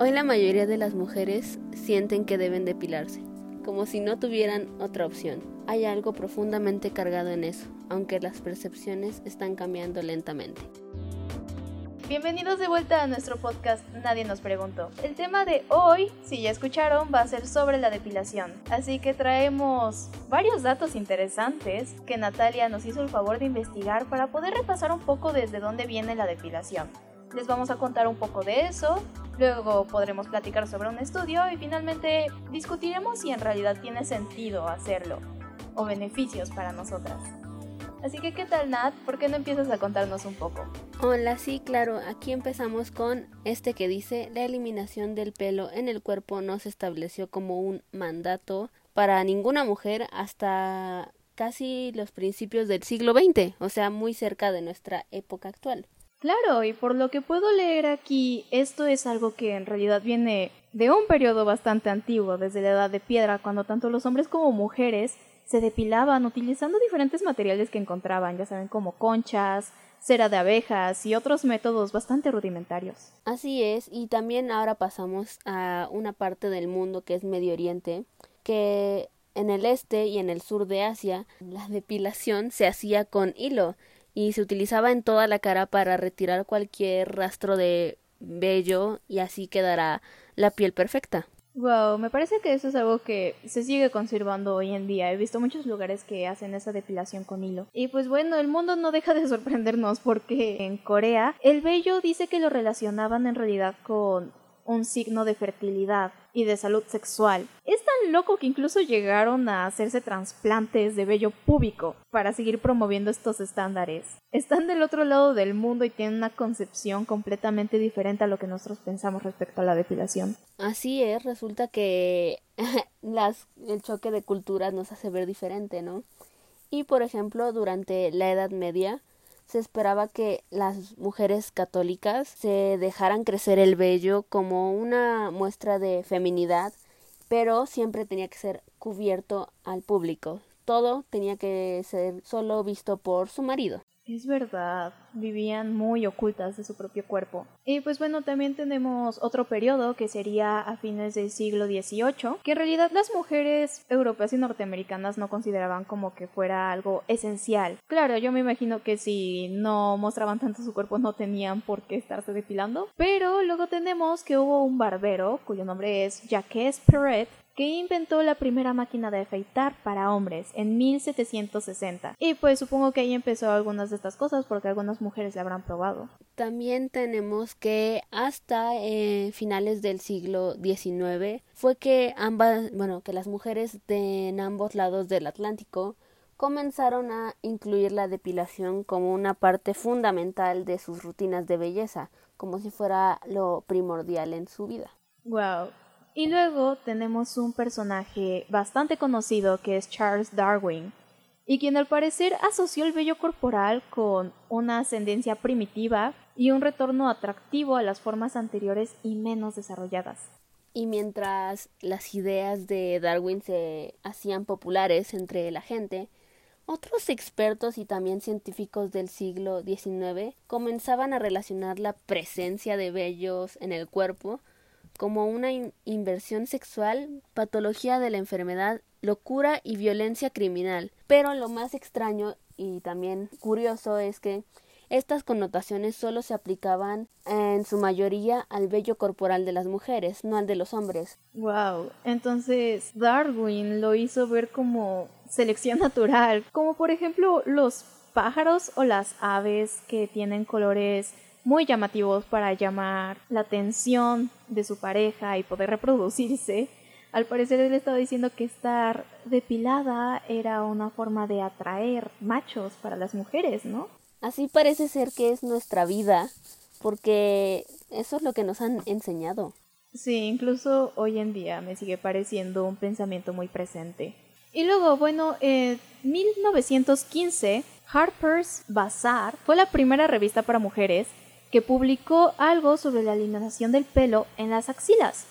Hoy la mayoría de las mujeres sienten que deben depilarse, como si no tuvieran otra opción. Hay algo profundamente cargado en eso, aunque las percepciones están cambiando lentamente. Bienvenidos de vuelta a nuestro podcast Nadie nos preguntó. El tema de hoy, si ya escucharon, va a ser sobre la depilación. Así que traemos varios datos interesantes que Natalia nos hizo el favor de investigar para poder repasar un poco desde dónde viene la depilación. Les vamos a contar un poco de eso, luego podremos platicar sobre un estudio y finalmente discutiremos si en realidad tiene sentido hacerlo o beneficios para nosotras. Así que, ¿qué tal, Nat? ¿Por qué no empiezas a contarnos un poco? Hola, sí, claro. Aquí empezamos con este que dice, la eliminación del pelo en el cuerpo no se estableció como un mandato para ninguna mujer hasta casi los principios del siglo XX, o sea, muy cerca de nuestra época actual. Claro, y por lo que puedo leer aquí, esto es algo que en realidad viene de un periodo bastante antiguo, desde la edad de piedra, cuando tanto los hombres como mujeres se depilaban utilizando diferentes materiales que encontraban, ya saben, como conchas, cera de abejas y otros métodos bastante rudimentarios. Así es, y también ahora pasamos a una parte del mundo que es Medio Oriente, que en el este y en el sur de Asia la depilación se hacía con hilo y se utilizaba en toda la cara para retirar cualquier rastro de vello y así quedará la piel perfecta. Wow, me parece que eso es algo que se sigue conservando hoy en día. He visto muchos lugares que hacen esa depilación con hilo. Y pues bueno, el mundo no deja de sorprendernos porque en Corea el vello dice que lo relacionaban en realidad con un signo de fertilidad y de salud sexual. Es tan loco que incluso llegaron a hacerse trasplantes de vello púbico para seguir promoviendo estos estándares. Están del otro lado del mundo y tienen una concepción completamente diferente a lo que nosotros pensamos respecto a la depilación. Así es, resulta que el choque de culturas nos hace ver diferente, ¿no? Y por ejemplo, durante la Edad Media, se esperaba que las mujeres católicas se dejaran crecer el vello como una muestra de feminidad, pero siempre tenía que ser cubierto al público. Todo tenía que ser solo visto por su marido. Es verdad, vivían muy ocultas de su propio cuerpo. Y pues bueno, también tenemos otro periodo que sería a fines del siglo XVIII, que en realidad las mujeres europeas y norteamericanas no consideraban como que fuera algo esencial. Claro, yo me imagino que si no mostraban tanto su cuerpo no tenían por qué estarse depilando. Pero luego tenemos que hubo un barbero, cuyo nombre es Jacques Perret, que inventó la primera máquina de afeitar para hombres en 1760. Y pues supongo que ahí empezó algunas de estas cosas porque algunas mujeres la habrán probado. También tenemos que hasta eh, finales del siglo XIX fue que ambas, bueno, que las mujeres de en ambos lados del Atlántico comenzaron a incluir la depilación como una parte fundamental de sus rutinas de belleza, como si fuera lo primordial en su vida. Wow, y luego tenemos un personaje bastante conocido que es Charles Darwin, y quien al parecer asoció el vello corporal con una ascendencia primitiva y un retorno atractivo a las formas anteriores y menos desarrolladas. Y mientras las ideas de Darwin se hacían populares entre la gente, otros expertos y también científicos del siglo XIX comenzaban a relacionar la presencia de vellos en el cuerpo como una inversión sexual, patología de la enfermedad, locura y violencia criminal. Pero lo más extraño y también curioso es que estas connotaciones solo se aplicaban en su mayoría al vello corporal de las mujeres, no al de los hombres. Wow, entonces Darwin lo hizo ver como selección natural, como por ejemplo los pájaros o las aves que tienen colores muy llamativos para llamar la atención de su pareja y poder reproducirse. Al parecer él estaba diciendo que estar depilada era una forma de atraer machos para las mujeres, ¿no? Así parece ser que es nuestra vida, porque eso es lo que nos han enseñado. Sí, incluso hoy en día me sigue pareciendo un pensamiento muy presente. Y luego, bueno, en 1915, Harper's Bazaar fue la primera revista para mujeres que publicó algo sobre la alineación del pelo en las axilas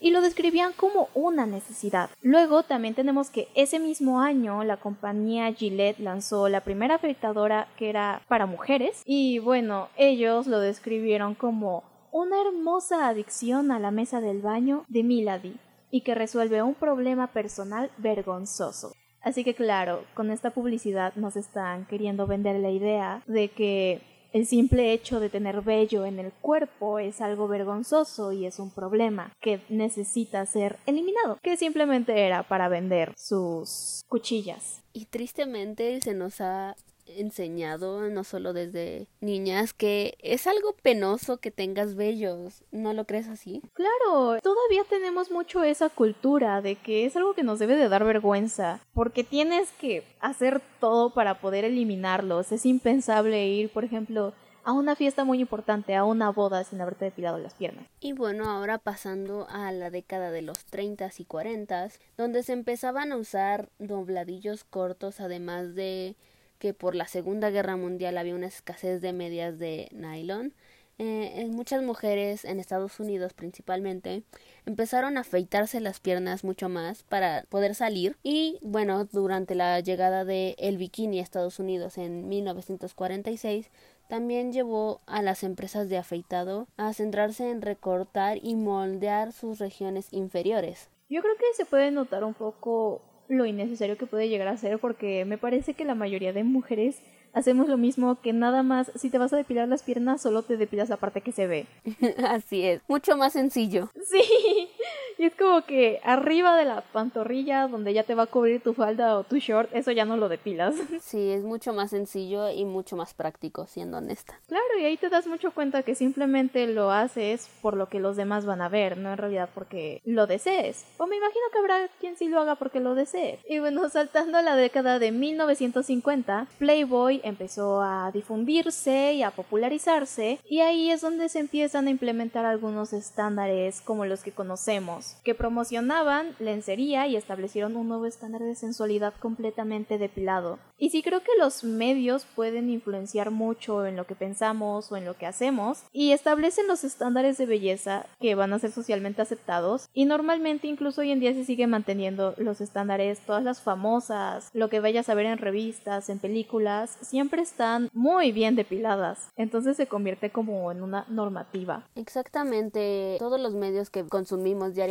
y lo describían como una necesidad. Luego también tenemos que ese mismo año la compañía Gillette lanzó la primera afeitadora que era para mujeres y bueno, ellos lo describieron como una hermosa adicción a la mesa del baño de Milady y que resuelve un problema personal vergonzoso. Así que claro, con esta publicidad nos están queriendo vender la idea de que el simple hecho de tener vello en el cuerpo es algo vergonzoso y es un problema que necesita ser eliminado, que simplemente era para vender sus cuchillas. Y tristemente se nos ha enseñado, no solo desde niñas, que es algo penoso que tengas vellos. ¿No lo crees así? Claro, todavía tenemos mucho esa cultura de que es algo que nos debe de dar vergüenza, porque tienes que hacer todo para poder eliminarlos. Es impensable ir, por ejemplo, a una fiesta muy importante, a una boda sin haberte depilado las piernas. Y bueno, ahora pasando a la década de los 30 y 40, donde se empezaban a usar dobladillos cortos además de que por la Segunda Guerra Mundial había una escasez de medias de nylon, eh, muchas mujeres en Estados Unidos principalmente empezaron a afeitarse las piernas mucho más para poder salir y bueno durante la llegada de el bikini a Estados Unidos en 1946 también llevó a las empresas de afeitado a centrarse en recortar y moldear sus regiones inferiores. Yo creo que se puede notar un poco lo innecesario que puede llegar a ser porque me parece que la mayoría de mujeres hacemos lo mismo que nada más si te vas a depilar las piernas solo te depilas la parte que se ve. Así es, mucho más sencillo. Sí, y es como que arriba de la pantorrilla donde ya te va a cubrir tu falda o tu short, eso ya no lo depilas. Sí, es mucho más sencillo y mucho más práctico, siendo honesta. Claro, y ahí te das mucho cuenta que simplemente lo haces por lo que los demás van a ver, no en realidad porque lo desees. O me imagino que habrá quien sí lo haga porque lo desee. Y bueno, saltando a la década de 1950, Playboy empezó a difundirse y a popularizarse, y ahí es donde se empiezan a implementar algunos estándares como los que conocemos que promocionaban lencería y establecieron un nuevo estándar de sensualidad completamente depilado. Y sí creo que los medios pueden influenciar mucho en lo que pensamos o en lo que hacemos y establecen los estándares de belleza que van a ser socialmente aceptados y normalmente incluso hoy en día se sigue manteniendo los estándares, todas las famosas, lo que vayas a ver en revistas, en películas, siempre están muy bien depiladas. Entonces se convierte como en una normativa. Exactamente, todos los medios que consumimos diariamente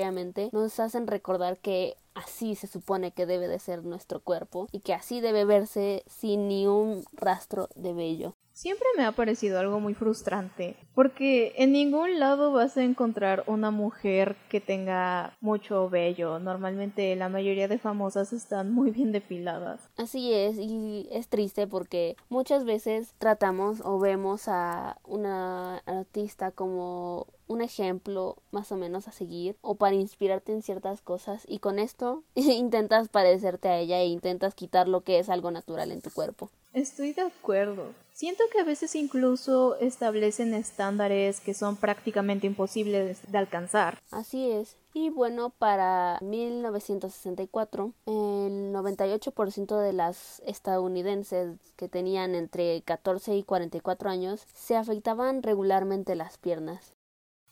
nos hacen recordar que así se supone que debe de ser nuestro cuerpo y que así debe verse sin ni un rastro de vello. Siempre me ha parecido algo muy frustrante, porque en ningún lado vas a encontrar una mujer que tenga mucho vello. Normalmente la mayoría de famosas están muy bien depiladas. Así es, y es triste porque muchas veces tratamos o vemos a una artista como un ejemplo más o menos a seguir o para inspirarte en ciertas cosas y con esto intentas parecerte a ella e intentas quitar lo que es algo natural en tu cuerpo. Estoy de acuerdo. Siento que a veces incluso establecen estándares que son prácticamente imposibles de alcanzar. Así es. Y bueno, para 1964, el 98% de las estadounidenses que tenían entre 14 y 44 años se afeitaban regularmente las piernas.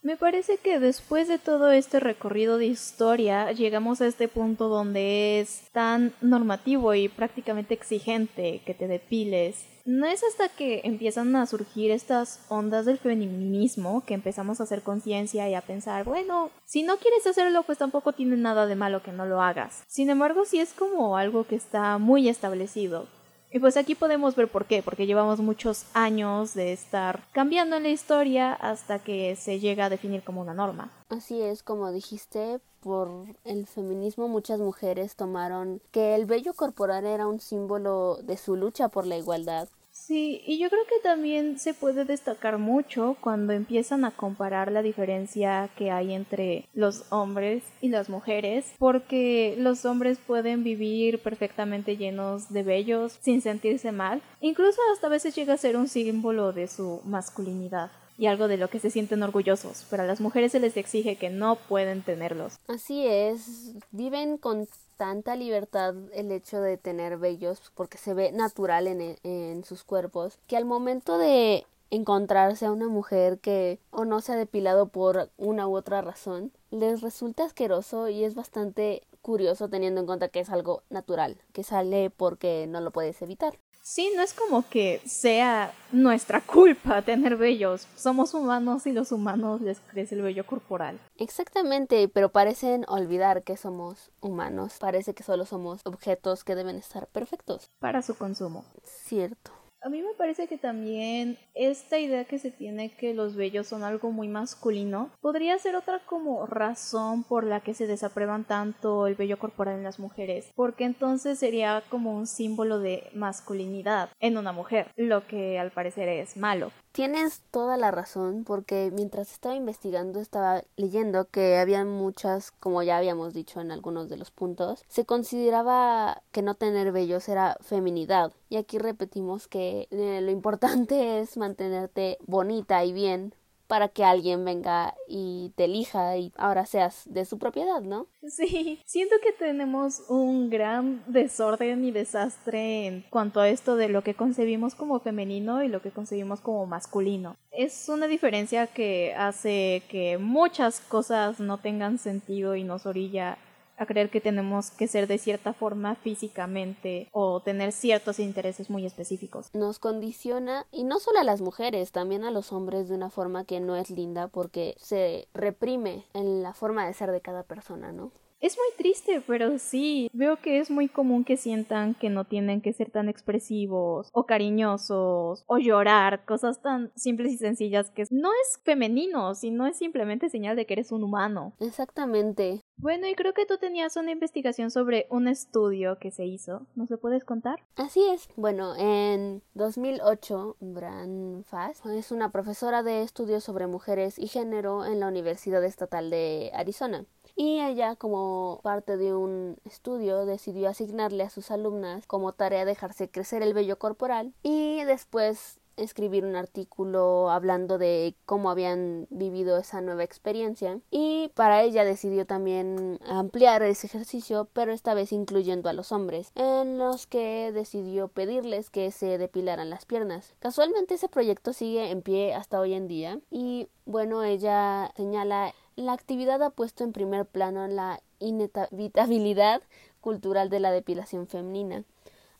Me parece que después de todo este recorrido de historia llegamos a este punto donde es tan normativo y prácticamente exigente que te depiles. No es hasta que empiezan a surgir estas ondas del feminismo que empezamos a hacer conciencia y a pensar, bueno, si no quieres hacerlo, pues tampoco tiene nada de malo que no lo hagas. Sin embargo, sí es como algo que está muy establecido. Y pues aquí podemos ver por qué, porque llevamos muchos años de estar cambiando en la historia hasta que se llega a definir como una norma. Así es, como dijiste, por el feminismo muchas mujeres tomaron que el vello corporal era un símbolo de su lucha por la igualdad Sí, y yo creo que también se puede destacar mucho cuando empiezan a comparar la diferencia que hay entre los hombres y las mujeres, porque los hombres pueden vivir perfectamente llenos de vellos sin sentirse mal, incluso hasta a veces llega a ser un símbolo de su masculinidad y algo de lo que se sienten orgullosos, pero a las mujeres se les exige que no pueden tenerlos. Así es, viven con tanta libertad el hecho de tener vellos porque se ve natural en, e, en sus cuerpos que al momento de encontrarse a una mujer que o no se ha depilado por una u otra razón les resulta asqueroso y es bastante curioso teniendo en cuenta que es algo natural, que sale porque no lo puedes evitar. Sí, no es como que sea nuestra culpa tener vellos. Somos humanos y los humanos les crece el vello corporal. Exactamente, pero parecen olvidar que somos humanos. Parece que solo somos objetos que deben estar perfectos. Para su consumo. Cierto. A mí me parece que también esta idea que se tiene que los vellos son algo muy masculino podría ser otra como razón por la que se desaprueban tanto el vello corporal en las mujeres, porque entonces sería como un símbolo de masculinidad en una mujer, lo que al parecer es malo. Tienes toda la razón, porque mientras estaba investigando estaba leyendo que había muchas, como ya habíamos dicho en algunos de los puntos, se consideraba que no tener vellos era feminidad. Y aquí repetimos que eh, lo importante es mantenerte bonita y bien para que alguien venga y te elija y ahora seas de su propiedad, ¿no? Sí, siento que tenemos un gran desorden y desastre en cuanto a esto de lo que concebimos como femenino y lo que concebimos como masculino. Es una diferencia que hace que muchas cosas no tengan sentido y nos orilla a creer que tenemos que ser de cierta forma físicamente o tener ciertos intereses muy específicos. Nos condiciona y no solo a las mujeres, también a los hombres de una forma que no es linda porque se reprime en la forma de ser de cada persona, ¿no? Es muy triste, pero sí, veo que es muy común que sientan que no tienen que ser tan expresivos o cariñosos o llorar, cosas tan simples y sencillas que no es femenino, sino es simplemente señal de que eres un humano. Exactamente. Bueno, y creo que tú tenías una investigación sobre un estudio que se hizo. ¿Nos lo puedes contar? Así es. Bueno, en 2008, Bran Fass es una profesora de estudios sobre mujeres y género en la Universidad Estatal de Arizona y ella como parte de un estudio decidió asignarle a sus alumnas como tarea dejarse crecer el vello corporal y después escribir un artículo hablando de cómo habían vivido esa nueva experiencia. Y para ella decidió también ampliar ese ejercicio pero esta vez incluyendo a los hombres en los que decidió pedirles que se depilaran las piernas. Casualmente ese proyecto sigue en pie hasta hoy en día y bueno ella señala la actividad ha puesto en primer plano la inevitabilidad cultural de la depilación femenina.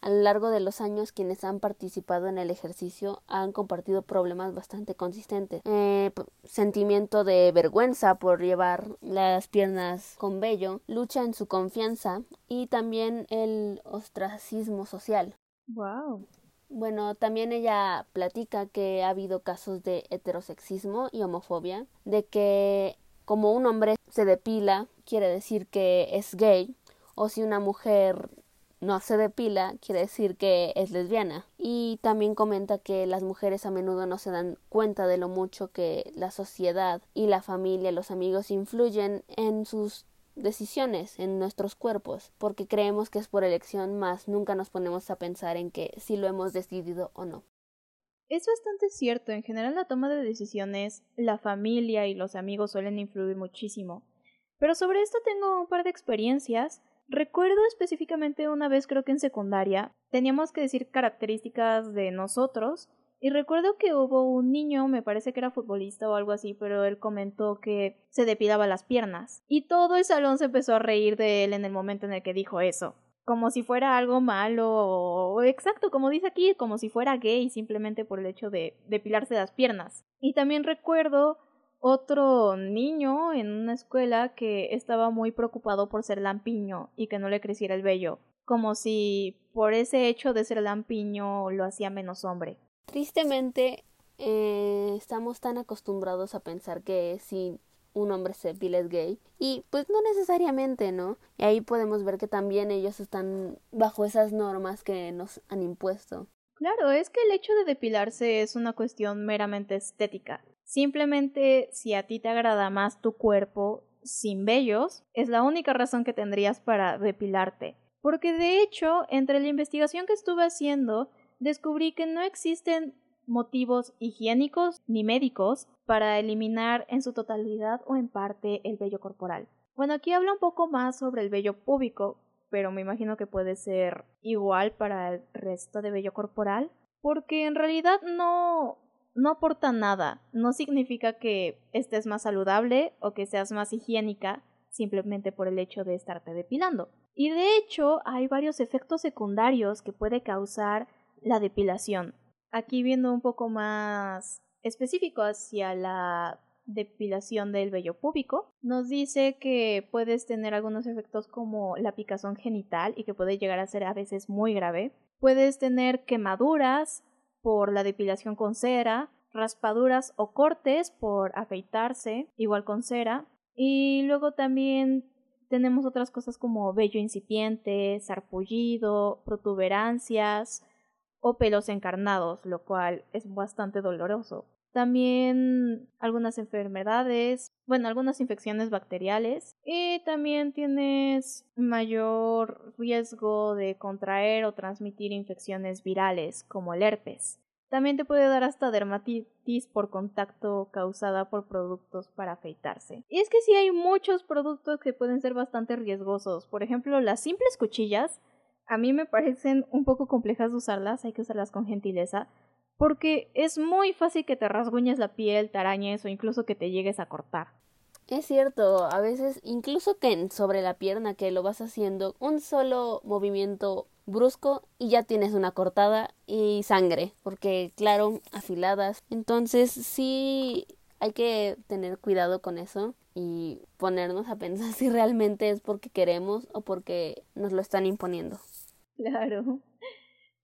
A lo largo de los años, quienes han participado en el ejercicio han compartido problemas bastante consistentes. Eh, sentimiento de vergüenza por llevar las piernas con vello, lucha en su confianza y también el ostracismo social. Wow. Bueno, también ella platica que ha habido casos de heterosexismo y homofobia, de que como un hombre se depila, quiere decir que es gay, o si una mujer no se depila, quiere decir que es lesbiana. Y también comenta que las mujeres a menudo no se dan cuenta de lo mucho que la sociedad y la familia, los amigos influyen en sus decisiones, en nuestros cuerpos, porque creemos que es por elección, más nunca nos ponemos a pensar en que si lo hemos decidido o no. Es bastante cierto, en general la toma de decisiones, la familia y los amigos suelen influir muchísimo. Pero sobre esto tengo un par de experiencias. Recuerdo específicamente una vez creo que en secundaria teníamos que decir características de nosotros y recuerdo que hubo un niño, me parece que era futbolista o algo así, pero él comentó que se depilaba las piernas. Y todo el salón se empezó a reír de él en el momento en el que dijo eso como si fuera algo malo o exacto, como dice aquí, como si fuera gay simplemente por el hecho de depilarse las piernas. Y también recuerdo otro niño en una escuela que estaba muy preocupado por ser lampiño y que no le creciera el vello, como si por ese hecho de ser lampiño lo hacía menos hombre. Tristemente, eh, estamos tan acostumbrados a pensar que si un hombre se es gay y pues no necesariamente, ¿no? Y ahí podemos ver que también ellos están bajo esas normas que nos han impuesto. Claro, es que el hecho de depilarse es una cuestión meramente estética. Simplemente si a ti te agrada más tu cuerpo sin vellos, es la única razón que tendrías para depilarte. Porque de hecho, entre la investigación que estuve haciendo, descubrí que no existen motivos higiénicos ni médicos para eliminar en su totalidad o en parte el vello corporal. Bueno, aquí habla un poco más sobre el vello púbico, pero me imagino que puede ser igual para el resto de vello corporal, porque en realidad no no aporta nada, no significa que estés más saludable o que seas más higiénica simplemente por el hecho de estarte depilando. Y de hecho hay varios efectos secundarios que puede causar la depilación. Aquí viendo un poco más específico hacia la depilación del vello púbico, nos dice que puedes tener algunos efectos como la picazón genital y que puede llegar a ser a veces muy grave. Puedes tener quemaduras por la depilación con cera, raspaduras o cortes por afeitarse, igual con cera. Y luego también tenemos otras cosas como vello incipiente, sarpullido, protuberancias o pelos encarnados, lo cual es bastante doloroso. También algunas enfermedades, bueno, algunas infecciones bacteriales y también tienes mayor riesgo de contraer o transmitir infecciones virales como el herpes. También te puede dar hasta dermatitis por contacto causada por productos para afeitarse. Y es que sí hay muchos productos que pueden ser bastante riesgosos. Por ejemplo, las simples cuchillas a mí me parecen un poco complejas de usarlas, hay que usarlas con gentileza, porque es muy fácil que te rasguñes la piel, te arañes o incluso que te llegues a cortar. Es cierto, a veces incluso que sobre la pierna que lo vas haciendo, un solo movimiento brusco y ya tienes una cortada y sangre, porque claro, afiladas. Entonces sí hay que tener cuidado con eso y ponernos a pensar si realmente es porque queremos o porque nos lo están imponiendo. Claro.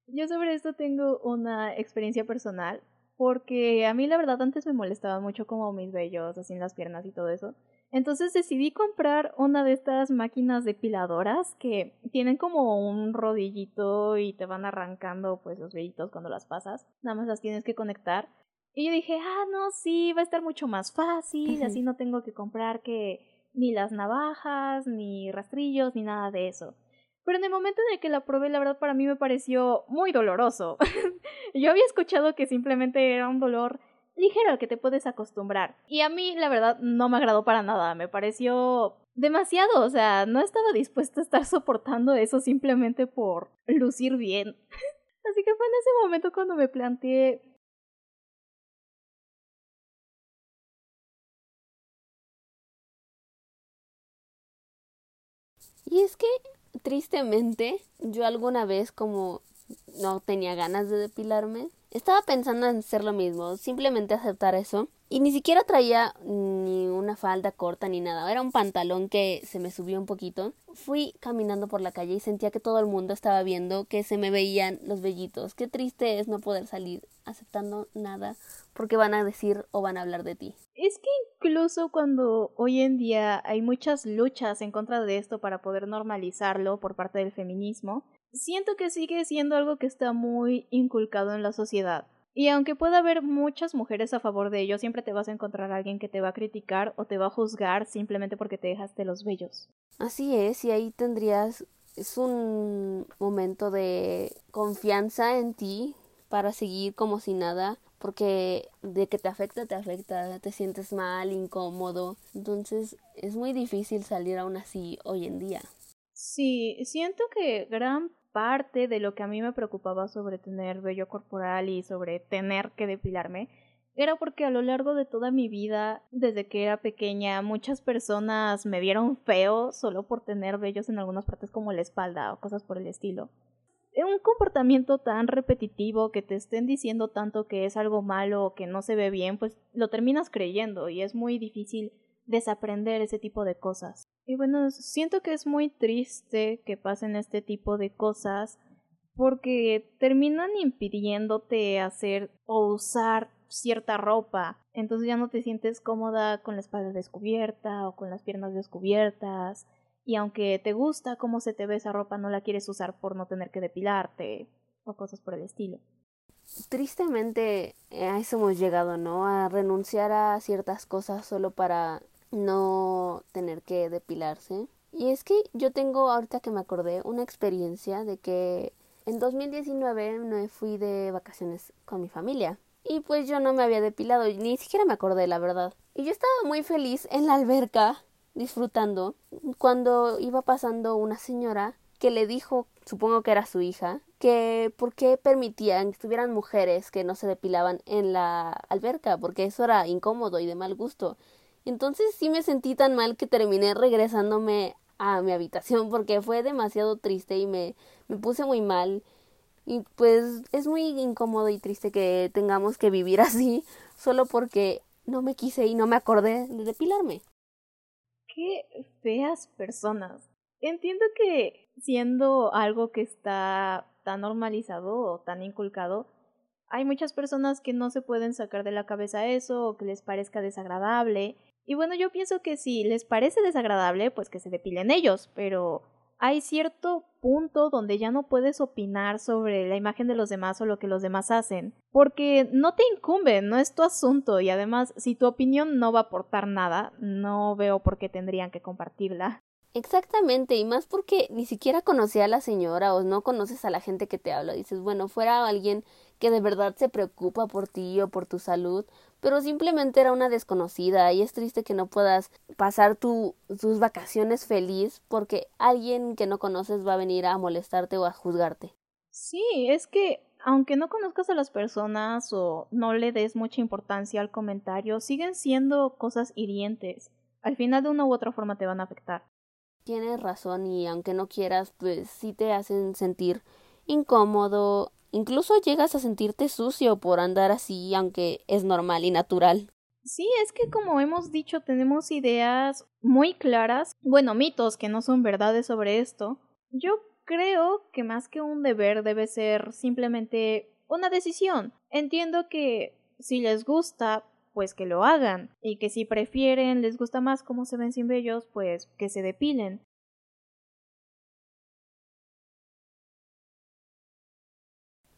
Yo sobre esto tengo una experiencia personal porque a mí la verdad antes me molestaba mucho como mis vellos, así en las piernas y todo eso. Entonces decidí comprar una de estas máquinas depiladoras que tienen como un rodillito y te van arrancando pues los vellitos cuando las pasas. Nada más las tienes que conectar. Y yo dije, ah, no, sí, va a estar mucho más fácil, así no tengo que comprar que ni las navajas, ni rastrillos, ni nada de eso. Pero en el momento en el que la probé, la verdad para mí me pareció muy doloroso. yo había escuchado que simplemente era un dolor ligero al que te puedes acostumbrar. Y a mí, la verdad, no me agradó para nada. Me pareció demasiado. O sea, no estaba dispuesta a estar soportando eso simplemente por lucir bien. Así que fue en ese momento cuando me planteé. Y es que, tristemente, yo alguna vez como no tenía ganas de depilarme, estaba pensando en hacer lo mismo, simplemente aceptar eso. Y ni siquiera traía ni una falda corta ni nada, era un pantalón que se me subió un poquito. Fui caminando por la calle y sentía que todo el mundo estaba viendo que se me veían los vellitos. Qué triste es no poder salir aceptando nada porque van a decir o van a hablar de ti. Es que incluso cuando hoy en día hay muchas luchas en contra de esto para poder normalizarlo por parte del feminismo, siento que sigue siendo algo que está muy inculcado en la sociedad. Y aunque pueda haber muchas mujeres a favor de ello, siempre te vas a encontrar a alguien que te va a criticar o te va a juzgar simplemente porque te dejaste los vellos. Así es, y ahí tendrías es un momento de confianza en ti para seguir como si nada, porque de que te afecta, te afecta, te sientes mal, incómodo, entonces es muy difícil salir aún así hoy en día. Sí, siento que gran parte de lo que a mí me preocupaba sobre tener vello corporal y sobre tener que depilarme era porque a lo largo de toda mi vida, desde que era pequeña, muchas personas me vieron feo solo por tener vellos en algunas partes como la espalda o cosas por el estilo. Un comportamiento tan repetitivo que te estén diciendo tanto que es algo malo o que no se ve bien, pues lo terminas creyendo y es muy difícil desaprender ese tipo de cosas. Y bueno, siento que es muy triste que pasen este tipo de cosas porque terminan impidiéndote hacer o usar cierta ropa. Entonces ya no te sientes cómoda con la espalda descubierta o con las piernas descubiertas. Y aunque te gusta cómo se te ve esa ropa, no la quieres usar por no tener que depilarte o cosas por el estilo. Tristemente a eso hemos llegado, ¿no? A renunciar a ciertas cosas solo para no tener que depilarse. Y es que yo tengo, ahorita que me acordé, una experiencia de que en 2019 me fui de vacaciones con mi familia. Y pues yo no me había depilado, ni siquiera me acordé, la verdad. Y yo estaba muy feliz en la alberca, disfrutando, cuando iba pasando una señora que le dijo, supongo que era su hija, que por qué permitían que estuvieran mujeres que no se depilaban en la alberca, porque eso era incómodo y de mal gusto. Entonces sí me sentí tan mal que terminé regresándome a mi habitación porque fue demasiado triste y me, me puse muy mal. Y pues es muy incómodo y triste que tengamos que vivir así solo porque no me quise y no me acordé de depilarme. Qué feas personas. Entiendo que siendo algo que está tan normalizado o tan inculcado, hay muchas personas que no se pueden sacar de la cabeza eso o que les parezca desagradable. Y bueno, yo pienso que si les parece desagradable, pues que se depilen ellos, pero hay cierto punto donde ya no puedes opinar sobre la imagen de los demás o lo que los demás hacen, porque no te incumbe, no es tu asunto y además si tu opinión no va a aportar nada, no veo por qué tendrían que compartirla. Exactamente, y más porque ni siquiera conocía a la señora o no conoces a la gente que te habla. Dices, bueno, fuera alguien que de verdad se preocupa por ti o por tu salud, pero simplemente era una desconocida y es triste que no puedas pasar tu, tus vacaciones feliz porque alguien que no conoces va a venir a molestarte o a juzgarte. Sí, es que aunque no conozcas a las personas o no le des mucha importancia al comentario, siguen siendo cosas hirientes. Al final de una u otra forma te van a afectar. Tienes razón y aunque no quieras, pues sí te hacen sentir incómodo, Incluso llegas a sentirte sucio por andar así, aunque es normal y natural. Sí, es que como hemos dicho, tenemos ideas muy claras, bueno, mitos que no son verdades sobre esto. Yo creo que más que un deber debe ser simplemente una decisión. Entiendo que si les gusta, pues que lo hagan, y que si prefieren, les gusta más cómo se ven sin vellos, pues que se depilen.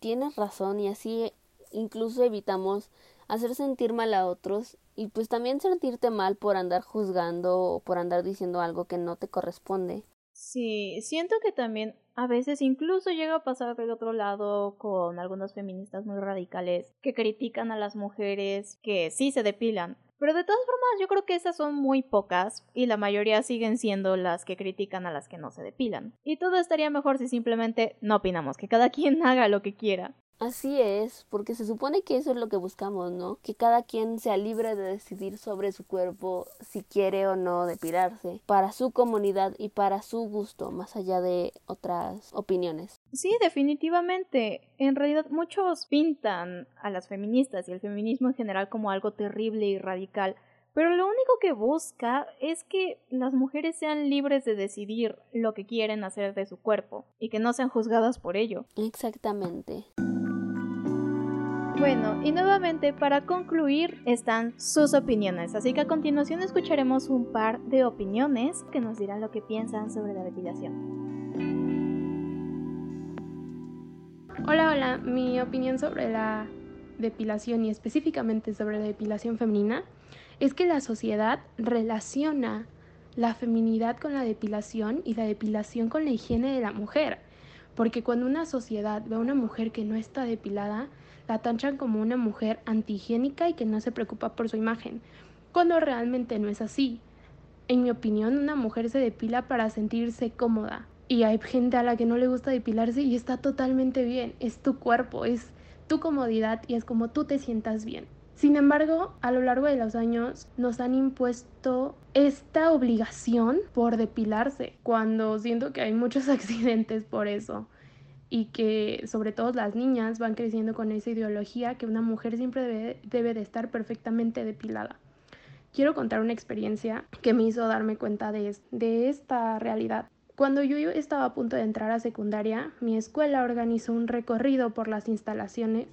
Tienes razón y así incluso evitamos hacer sentir mal a otros y pues también sentirte mal por andar juzgando o por andar diciendo algo que no te corresponde. Sí, siento que también a veces incluso llega a pasar del otro lado con algunas feministas muy radicales que critican a las mujeres que sí se depilan, pero de todas formas, yo creo que esas son muy pocas y la mayoría siguen siendo las que critican a las que no se depilan. Y todo estaría mejor si simplemente no opinamos, que cada quien haga lo que quiera. Así es, porque se supone que eso es lo que buscamos, ¿no? Que cada quien sea libre de decidir sobre su cuerpo si quiere o no depilarse, para su comunidad y para su gusto, más allá de otras opiniones. Sí, definitivamente. En realidad muchos pintan a las feministas y el feminismo en general como algo terrible y radical, pero lo único que busca es que las mujeres sean libres de decidir lo que quieren hacer de su cuerpo y que no sean juzgadas por ello. Exactamente. Bueno, y nuevamente para concluir están sus opiniones, así que a continuación escucharemos un par de opiniones que nos dirán lo que piensan sobre la depilación. Hola, hola, mi opinión sobre la depilación y específicamente sobre la depilación femenina es que la sociedad relaciona la feminidad con la depilación y la depilación con la higiene de la mujer, porque cuando una sociedad ve a una mujer que no está depilada, la tanchan como una mujer antihigiénica y que no se preocupa por su imagen, cuando realmente no es así. En mi opinión, una mujer se depila para sentirse cómoda. Y hay gente a la que no le gusta depilarse y está totalmente bien. Es tu cuerpo, es tu comodidad y es como tú te sientas bien. Sin embargo, a lo largo de los años nos han impuesto esta obligación por depilarse, cuando siento que hay muchos accidentes por eso y que sobre todo las niñas van creciendo con esa ideología que una mujer siempre debe, de estar perfectamente depilada. Quiero contar una experiencia que me hizo darme cuenta de, de esta realidad. Cuando yo estaba a punto de entrar a secundaria, mi escuela organizó un recorrido por las instalaciones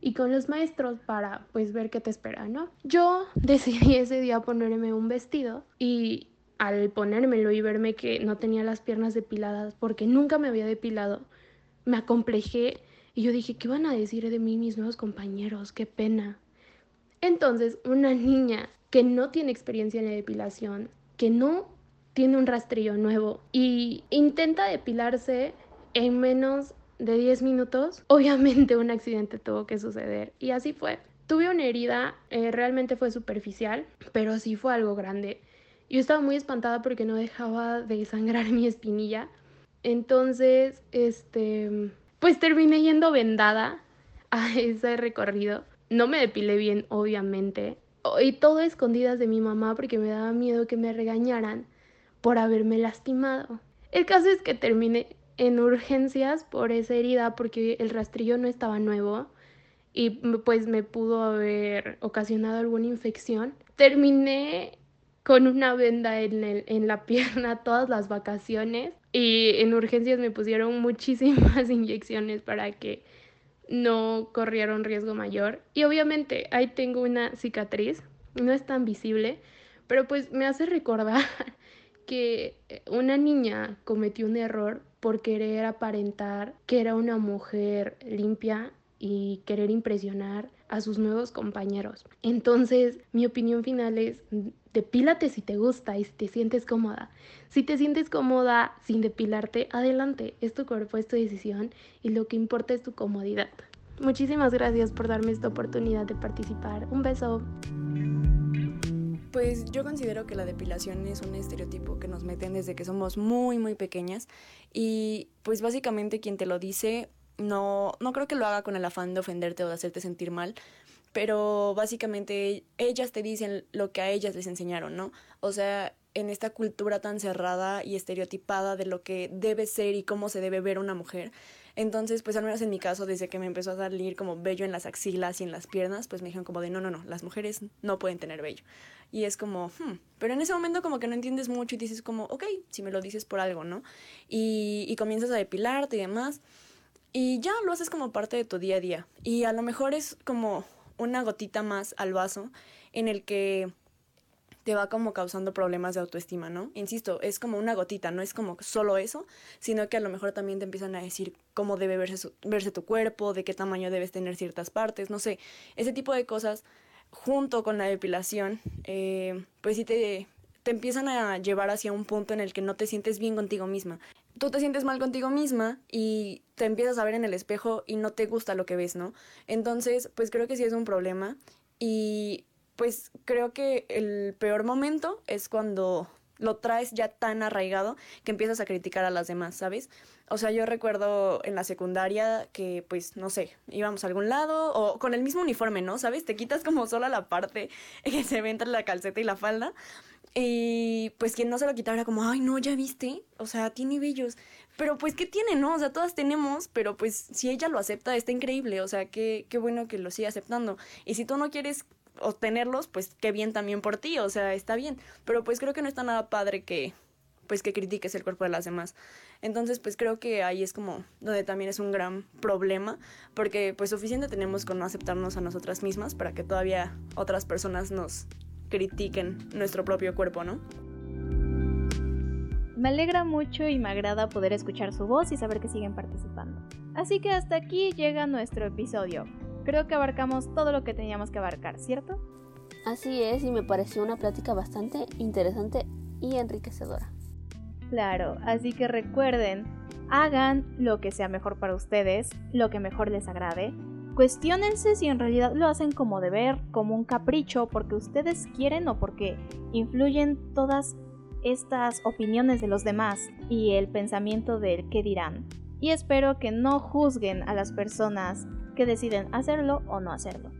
y con los maestros para pues ver qué te espera, ¿no? Yo decidí ese día ponerme un vestido y al ponérmelo y verme que no tenía las piernas depiladas porque nunca me había depilado, me acomplejé y yo dije, ¿qué van a decir de mí mis nuevos compañeros? Qué pena. Entonces, una niña que no tiene experiencia en la depilación, que no tiene un rastrillo nuevo y intenta depilarse en menos de 10 minutos, obviamente un accidente tuvo que suceder. Y así fue. Tuve una herida, eh, realmente fue superficial, pero sí fue algo grande. Yo estaba muy espantada porque no dejaba de sangrar mi espinilla. Entonces, este, pues terminé yendo vendada a ese recorrido. No me depilé bien, obviamente. Y todo escondidas de mi mamá porque me daba miedo que me regañaran por haberme lastimado. El caso es que terminé en urgencias por esa herida porque el rastrillo no estaba nuevo y pues me pudo haber ocasionado alguna infección. Terminé con una venda en, el, en la pierna todas las vacaciones y en urgencias me pusieron muchísimas inyecciones para que no corriera un riesgo mayor. Y obviamente ahí tengo una cicatriz, no es tan visible, pero pues me hace recordar que una niña cometió un error por querer aparentar que era una mujer limpia y querer impresionar a sus nuevos compañeros. Entonces, mi opinión final es, depílate si te gusta y si te sientes cómoda. Si te sientes cómoda sin depilarte, adelante, es tu cuerpo, es tu decisión y lo que importa es tu comodidad. Muchísimas gracias por darme esta oportunidad de participar. Un beso. Pues yo considero que la depilación es un estereotipo que nos meten desde que somos muy muy pequeñas y pues básicamente quien te lo dice no, no creo que lo haga con el afán de ofenderte o de hacerte sentir mal, pero básicamente ellas te dicen lo que a ellas les enseñaron, ¿no? O sea, en esta cultura tan cerrada y estereotipada de lo que debe ser y cómo se debe ver una mujer. Entonces, pues al menos en mi caso, desde que me empezó a salir como vello en las axilas y en las piernas, pues me dijeron como de no, no, no, las mujeres no pueden tener vello. Y es como, hmm. pero en ese momento como que no entiendes mucho y dices como, ok, si me lo dices por algo, ¿no? Y, y comienzas a depilarte y demás. Y ya lo haces como parte de tu día a día. Y a lo mejor es como una gotita más al vaso en el que te va como causando problemas de autoestima, ¿no? Insisto, es como una gotita, no es como solo eso, sino que a lo mejor también te empiezan a decir cómo debe verse, verse tu cuerpo, de qué tamaño debes tener ciertas partes, no sé, ese tipo de cosas junto con la depilación, eh, pues sí te, te empiezan a llevar hacia un punto en el que no te sientes bien contigo misma tú te sientes mal contigo misma y te empiezas a ver en el espejo y no te gusta lo que ves, ¿no? Entonces, pues creo que sí es un problema y pues creo que el peor momento es cuando lo traes ya tan arraigado que empiezas a criticar a las demás, ¿sabes? O sea, yo recuerdo en la secundaria que, pues, no sé, íbamos a algún lado o con el mismo uniforme, ¿no? ¿Sabes? Te quitas como sola la parte que se ve entre la calceta y la falda y pues quien no se lo quitaba era como, ay, no, ya viste, o sea, tiene bellos. Pero pues, ¿qué tiene, no? O sea, todas tenemos, pero pues si ella lo acepta, está increíble, o sea, qué, qué bueno que lo siga aceptando. Y si tú no quieres obtenerlos, pues qué bien también por ti, o sea, está bien. Pero pues creo que no está nada padre que, pues que critiques el cuerpo de las demás. Entonces, pues creo que ahí es como donde también es un gran problema, porque pues suficiente tenemos con no aceptarnos a nosotras mismas para que todavía otras personas nos critiquen nuestro propio cuerpo, ¿no? Me alegra mucho y me agrada poder escuchar su voz y saber que siguen participando. Así que hasta aquí llega nuestro episodio. Creo que abarcamos todo lo que teníamos que abarcar, ¿cierto? Así es, y me pareció una plática bastante interesante y enriquecedora. Claro, así que recuerden, hagan lo que sea mejor para ustedes, lo que mejor les agrade, Cuestiónense si en realidad lo hacen como deber, como un capricho, porque ustedes quieren o porque influyen todas estas opiniones de los demás y el pensamiento del qué dirán. Y espero que no juzguen a las personas que deciden hacerlo o no hacerlo.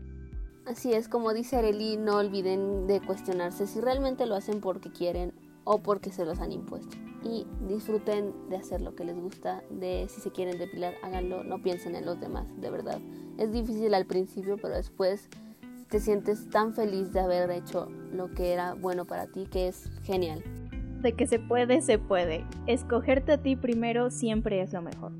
Así es, como dice Arely, no olviden de cuestionarse si realmente lo hacen porque quieren o porque se los han impuesto. Y disfruten de hacer lo que les gusta, de si se quieren depilar, háganlo, no piensen en los demás, de verdad. Es difícil al principio, pero después te sientes tan feliz de haber hecho lo que era bueno para ti, que es genial. De que se puede, se puede. Escogerte a ti primero siempre es lo mejor.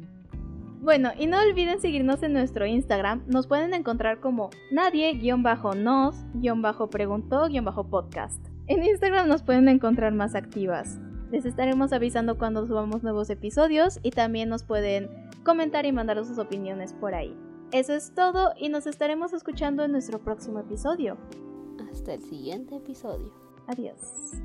Bueno, y no olviden seguirnos en nuestro Instagram. Nos pueden encontrar como nadie-nos-preguntó-podcast. En Instagram nos pueden encontrar más activas. Les estaremos avisando cuando subamos nuevos episodios y también nos pueden comentar y mandar sus opiniones por ahí. Eso es todo y nos estaremos escuchando en nuestro próximo episodio. Hasta el siguiente episodio. Adiós.